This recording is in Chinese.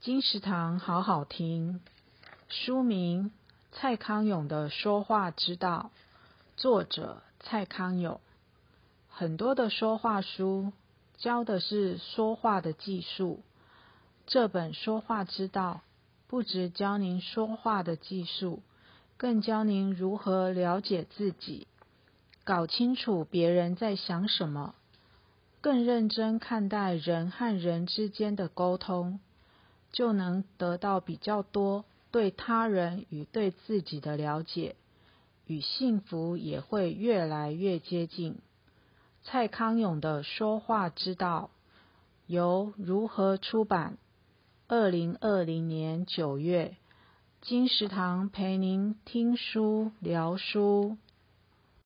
金石堂好好听，书名《蔡康永的说话之道》，作者蔡康永。很多的说话书教的是说话的技术，这本《说话之道》不只教您说话的技术，更教您如何了解自己，搞清楚别人在想什么。更认真看待人和人之间的沟通，就能得到比较多对他人与对自己的了解，与幸福也会越来越接近。蔡康永的说话之道，由如何出版，二零二零年九月，金石堂陪您听书聊书。